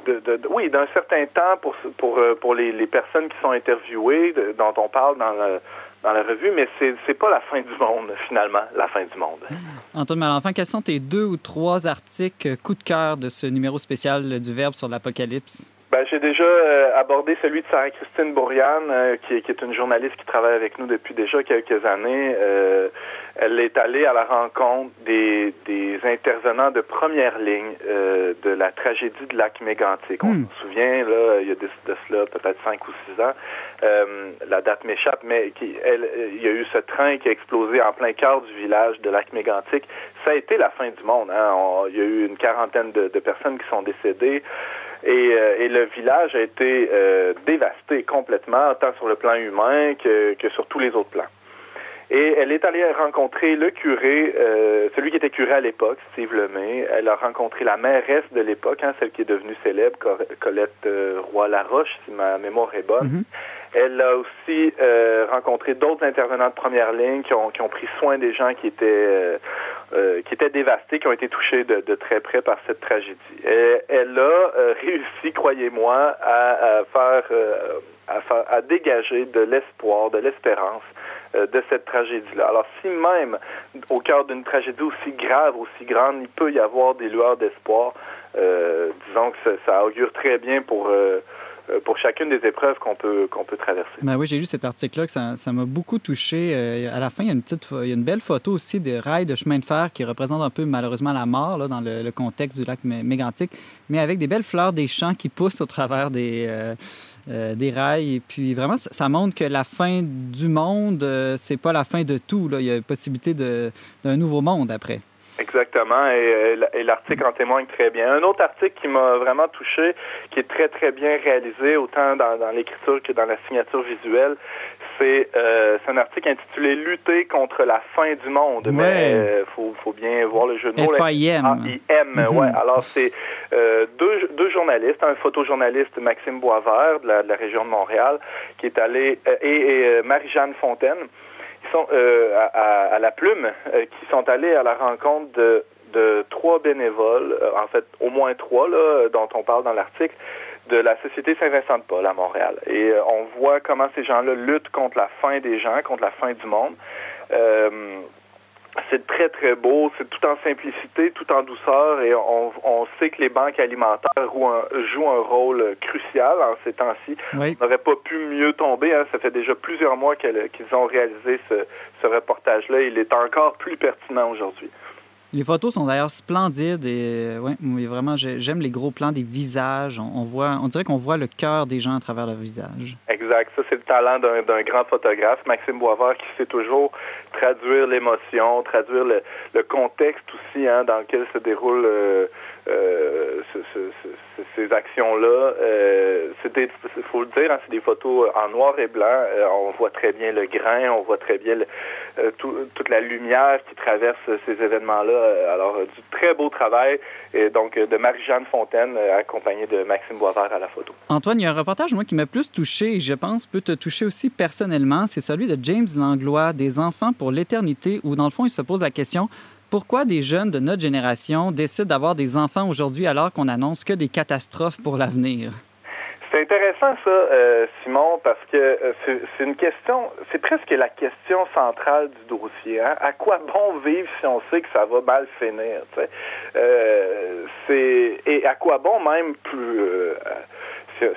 de, de, oui, d'un certain temps pour pour pour les, les personnes qui sont interviewées, dont on parle dans le, dans la revue, mais c'est n'est pas la fin du monde, finalement, la fin du monde. Antoine Malenfant, quels sont tes deux ou trois articles coup de cœur de ce numéro spécial du Verbe sur l'Apocalypse? Ben, j'ai déjà euh, abordé celui de Sarah-Christine Bourriane, euh, qui, qui, est une journaliste qui travaille avec nous depuis déjà quelques années. Euh, elle est allée à la rencontre des, des intervenants de première ligne euh, de la tragédie de lac Mégantic. On hmm. se souvient, là, il y a de, de cela peut-être cinq ou six ans. la date m'échappe, mais qui, elle, il y a eu ce train qui a explosé en plein cœur du village de lac Mégantic. Ça a été la fin du monde. Hein. On, il y a eu une quarantaine de, de personnes qui sont décédées. Et, euh, et, le village a été euh, dévasté complètement, tant sur le plan humain que, que, sur tous les autres plans. Et elle est allée rencontrer le curé, euh, celui qui était curé à l'époque, Steve Lemay. Elle a rencontré la mairesse de l'époque, hein, celle qui est devenue célèbre, Colette euh, Roy-Laroche, si ma mémoire est bonne. Mm-hmm. Elle a aussi euh, rencontré d'autres intervenants de première ligne qui ont, qui ont pris soin des gens qui étaient euh, euh, qui étaient dévastés, qui ont été touchés de, de très près par cette tragédie. Elle a euh, <laughs> réussi, croyez-moi, à, faire à, dégager de l'espoir, de l'espérance de cette tragédie-là. Alors, si même au cœur d'une tragédie aussi grave, aussi grande, il peut y avoir des lueurs d'espoir, disons que ça, ça, augure très bien pour euh, pour chacune des épreuves qu'on peut, qu'on peut traverser. Ben oui, j'ai lu cet article-là, que ça, m'a beaucoup touché. Euh, à la fin, il y, a une une belle photo aussi des rails de chemin de fer qui représentent un peu malheureusement la mort là, dans le, contexte du lac Mégantic, mais avec des belles fleurs des champs qui poussent au travers des, euh, rails. Et puis vraiment, ça, montre que la fin du monde, c'est pas la fin de tout. Là. Il y a possibilité d'un nouveau monde après. Exactement, et, et l'article en témoigne très bien. Un autre article qui m'a vraiment touché, qui est très très bien réalisé, autant dans, dans l'écriture que dans la signature visuelle, c'est euh, un article intitulé Lutter contre la fin du monde. Ouais. Mais euh, faut, faut bien voir le jeu de mots. F-I-M. A-I-M, mm -hmm. ouais. Alors c'est euh, deux, deux journalistes, un photojournaliste Maxime Boisvert de la, de la région de Montréal, qui est allé, euh, et, et euh, Marie-Jeanne Fontaine euh, à, à, la plume, euh, qui sont allés à la rencontre de, de trois bénévoles, euh, en fait au moins trois là, dont on parle dans l'article, de la Société Saint-Vincent-de-Paul à Montréal. Et euh, on voit comment ces gens-là luttent contre la faim des gens, contre la faim du monde. C'est très, très beau. C'est tout en simplicité, tout en douceur. Et on, on sait que les banques alimentaires jouent un, jouent un rôle crucial en ces temps-ci. Oui. On n'aurait pas pu mieux tomber. Hein. Ça fait déjà plusieurs mois qu'ils ont réalisé ce, ce reportage-là. Il est encore plus pertinent aujourd'hui. Les photos sont d'ailleurs splendides et ouais, vraiment j'aime les gros plans des visages. On, voit, on dirait qu'on voit le cœur des gens à travers leur visage. Exact. Ça c'est le talent d'un grand photographe, Maxime Boisvert, qui sait toujours traduire l'émotion, traduire le, le, contexte aussi hein, dans lequel se déroule euh, euh, ce, ce, ce, ces actions-là. Euh, c'était, faut le dire, hein, c'est des photos en noir et blanc. Euh, on voit très bien le grain, on voit très bien euh, tout, toute la lumière qui traverse ces événements-là. Alors, du très beau travail, et donc de Marie-Jeanne Fontaine, accompagnée de Maxime Boisvert à la photo. Antoine, il y a un reportage, moi, qui m'a plus touché, et je pense peut te toucher aussi personnellement. C'est celui de James Langlois, Des enfants pour l'éternité, où, dans le fond, il se pose la question pourquoi des jeunes de notre génération décident d'avoir des enfants aujourd'hui alors qu'on annonce que des catastrophes pour l'avenir? C'est intéressant ça, euh, Simon, parce que euh, c'est une question, c'est presque la question centrale du dossier. Hein? À quoi bon vivre si on sait que ça va mal finir? Euh, c'est et à quoi bon même plus euh,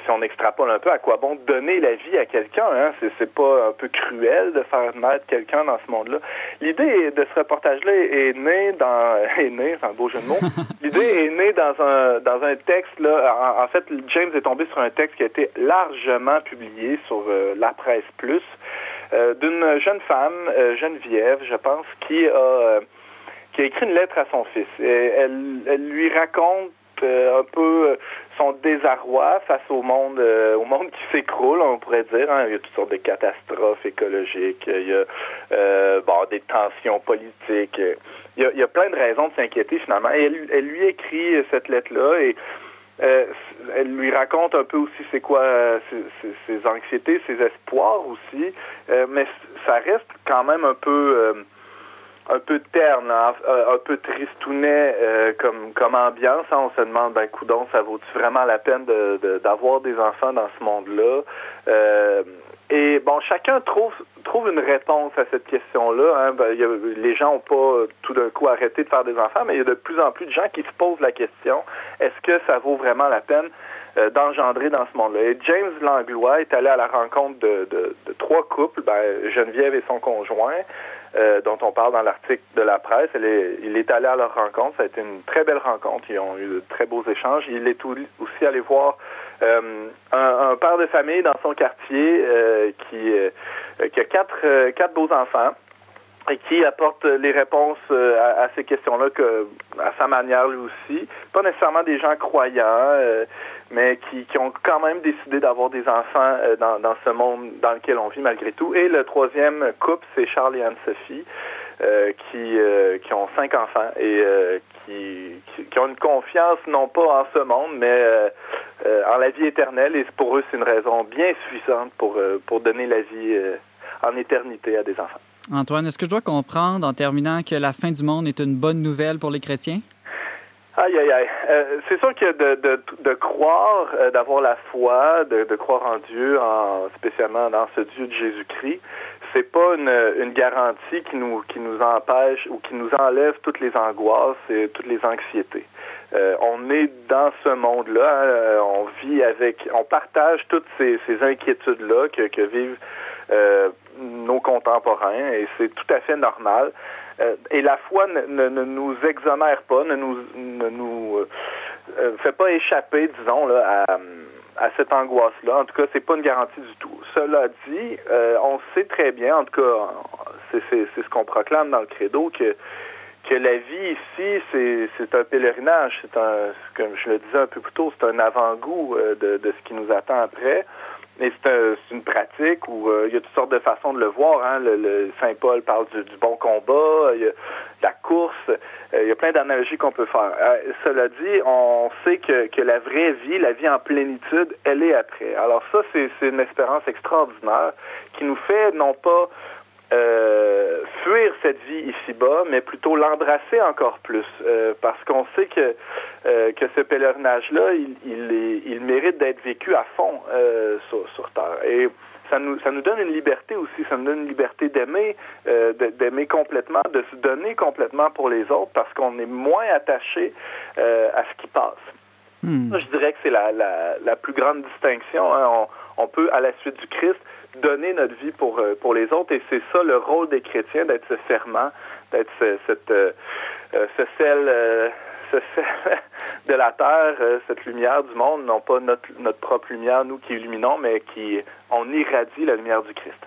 si on extrapole un peu, à quoi bon donner la vie à quelqu'un? Hein? C'est pas un peu cruel de faire naître quelqu'un dans ce monde-là. L'idée de ce reportage-là est née dans... <laughs> est née, c'est un beau jeu de mots. <laughs> L'idée est née dans un, dans un texte, là. En, en, fait, James est tombé sur un texte qui a été largement publié sur euh, La Presse Plus. d'une jeune femme, Geneviève, je pense, qui a qui a écrit une lettre à son fils. Et elle, elle lui raconte un peu son désarroi face au monde, euh, au monde <laughs> qui s'écroule, on pourrait dire. Hein. Il y a toutes sortes de catastrophes écologiques, il y a euh, bon, des tensions politiques. Il y, a, plein de raisons de s'inquiéter finalement. Et elle, elle, lui écrit cette lettre-là et euh, elle lui raconte un peu aussi c'est quoi ses, ses, ses, anxiétés, ses espoirs aussi. mais ça reste quand même un peu un peu terne, hein, un peu tristounet euh, comme, comme ambiance. Hein. On se demande, ben, coudon, ça vaut-tu vraiment la peine d'avoir de, des enfants dans ce monde-là? Euh, et bon, chacun trouve trouve une réponse à cette question-là. Hein. Ben, les gens n'ont pas tout d'un coup arrêté de faire des enfants, mais il y a de plus en plus de gens qui se posent la question est-ce que ça vaut vraiment la peine euh, d'engendrer dans ce monde-là? Et James Langlois est allé à la rencontre de, de, de trois couples, ben, Geneviève et son conjoint. Euh, dont on parle dans l'article de la presse. Il est allé à leur rencontre. Ça a été une très belle rencontre. Ils ont eu de très beaux échanges. Il est aussi allé voir euh, un, père de famille dans son quartier euh, qui, qui a quatre, quatre beaux enfants et qui apporte les réponses à, à ces questions-là que à sa manière lui aussi. Pas nécessairement des gens croyants, mais qui, qui, ont quand même décidé d'avoir des enfants euh, dans, dans, ce monde dans lequel on vit malgré tout. Et le troisième couple, c'est Charles et Anne-Sophie, euh, qui, euh, qui ont cinq enfants et euh, qui, qui, ont une confiance non pas en ce monde, mais euh, en la vie éternelle. Et pour eux, c'est une raison bien suffisante pour, pour donner la vie en éternité à des enfants. Antoine, est-ce que je dois comprendre en terminant que la fin du monde est une bonne nouvelle pour les chrétiens? Aïe, aïe, aïe. Euh, c'est sûr que de, croire, euh, d'avoir la foi, de, croire en Dieu, en, spécialement dans ce Dieu de Jésus-Christ, c'est pas une, garantie qui nous, qui nous empêche ou qui nous enlève toutes les angoisses et toutes les anxiétés. Euh, on est dans ce monde-là, hein, on vit avec, on partage toutes ces, inquiétudes-là que, vivent euh, nos contemporains et c'est tout à fait normal. Euh, et la foi ne, ne, nous exonère pas, ne nous, ne nous euh, euh, fait pas échapper, disons, là, à, cette angoisse-là. En tout cas, c'est pas une garantie du tout. Cela dit, on sait très bien, en tout cas, c'est ce qu'on proclame dans le credo, que que la vie ici, c'est un pèlerinage, c'est un, comme je le disais un peu plus tôt, c'est un avant-goût de, de ce qui nous attend après. Mais c'est un, une pratique où euh, il y a toutes sortes de façons de le voir. Hein. Le, le Saint Paul parle du, du, bon combat, il y a la course, euh, il y a plein d'analogies qu'on peut faire. Euh, cela dit, on sait que, que la vraie vie, la vie en plénitude, elle est après. Alors ça, c'est une espérance extraordinaire qui nous fait non pas euh, fuir cette vie ici-bas, mais plutôt l'embrasser encore plus, euh, parce qu'on sait que euh, que ce pèlerinage-là, il, il, il, mérite d'être vécu à fond sur, sur, Terre. Et ça nous, ça nous donne une liberté aussi, ça nous donne une liberté d'aimer, euh, d'aimer complètement, de se donner complètement pour les autres, parce qu'on est moins attaché à ce qui passe. Hmm. je dirais que c'est la, la, la, plus grande distinction. Hein. On, on peut, à la suite du Christ, donner notre vie pour, euh, pour les autres. Et c'est ça le rôle des chrétiens, d'être ce ferment, d'être ce, cette, euh, euh sel, <laughs> de la terre, cette lumière du monde, non pas notre, notre propre lumière, nous qui illuminons, mais qui on irradie la lumière du Christ.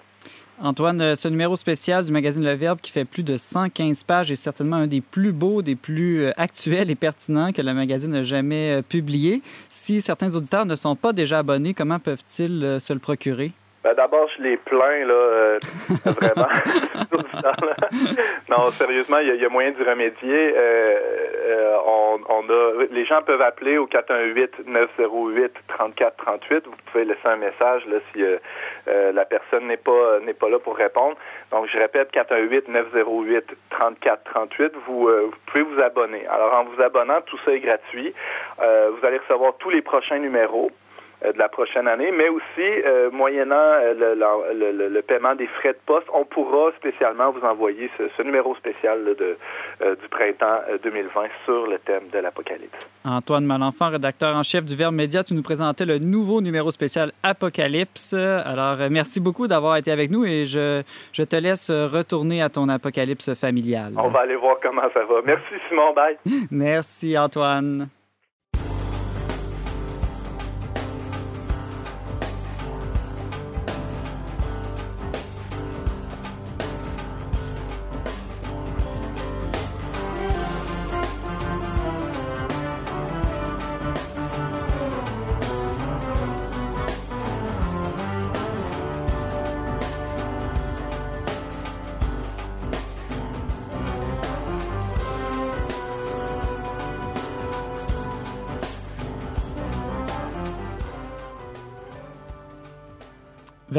Antoine, ce numéro spécial du magazine Le Verbe qui fait plus de 115 pages est certainement un des plus beaux, des plus actuels et pertinents que le magazine a jamais publié. Si certains auditeurs ne sont pas déjà abonnés, comment peuvent-ils se le procurer? Ben D'abord, je les plains, là, euh, vraiment. <laughs> <laughs> non, sérieusement, il y, y, a moyen d'y remédier. Euh, euh, on, on, a, les gens peuvent appeler au 418-908-3438. Vous pouvez laisser un message là, si euh, euh, la personne n'est pas n'est pas là pour répondre. Donc, je répète, 418-908-3438. Vous, vous pouvez vous abonner. Alors, en vous abonnant, tout ça est gratuit. vous allez recevoir tous les prochains numéros. Euh, de la prochaine année, mais aussi, euh, moyennant euh, le, le, le, paiement des frais de poste, on pourra spécialement vous envoyer ce, ce numéro spécial là, de, euh, du printemps 2020 sur le thème de l'Apocalypse. Antoine Malenfant, rédacteur en chef du Verbe Média, tu nous présentais le nouveau numéro spécial Apocalypse. Alors, merci beaucoup d'avoir été avec nous et je, je te laisse retourner à ton apocalypse familial. On va aller voir comment ça va. Merci Simon, bye. <laughs> merci Antoine.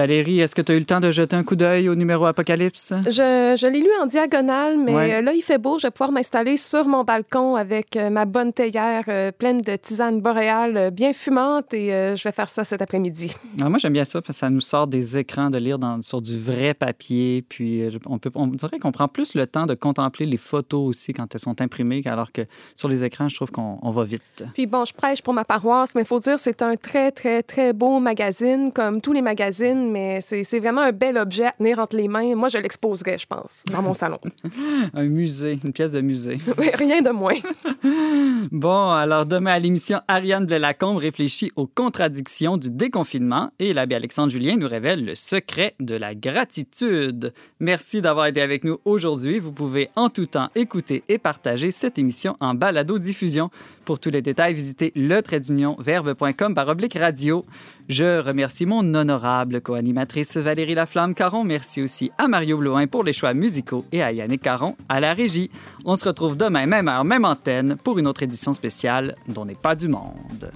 Valérie, est-ce que tu as eu le temps de jeter un coup d'œil au numéro Apocalypse? Je, je l'ai lu en diagonale, mais Ouais. euh, là, il fait beau. Je vais pouvoir m'installer sur mon balcon avec euh, ma bonne théière euh, pleine de tisane boréale bien fumante et euh, je vais faire ça cet après-midi. Ah, moi, j'aime bien ça parce que ça nous sort des écrans de lire dans- sur du vrai papier. Puis on, peut, on dirait qu'on prend plus le temps de contempler les photos aussi quand elles sont imprimées, alors que sur les écrans, je trouve qu'on on va vite. Puis bon, je prêche pour ma paroisse, mais il faut dire c'est un très, très, très beau magazine, comme tous les magazines, mais c'est vraiment un bel objet à tenir entre les mains. Moi, je l'exposerais, je pense, dans mon salon. <laughs> Un musée, une pièce de musée. <laughs> Oui, Rien de moins. <laughs> Bon, alors demain à l'émission, Ariane Blais-Lacombe réfléchit aux contradictions du déconfinement et l'abbé Alexandre Julien nous révèle le secret de la gratitude. Merci d'avoir été avec nous aujourd'hui. Vous pouvez en tout temps écouter et partager cette émission en balado-diffusion. Pour tous les détails, visitez le verbe.com par oblique radio. Je remercie mon honorable co-animatrice Valérie Laflamme-Caron. Merci aussi à Mario Blouin pour les choix musicaux et à Yannick Caron à la régie. On se retrouve demain, même heure, même antenne, pour une autre édition spéciale dont n'est pas du monde.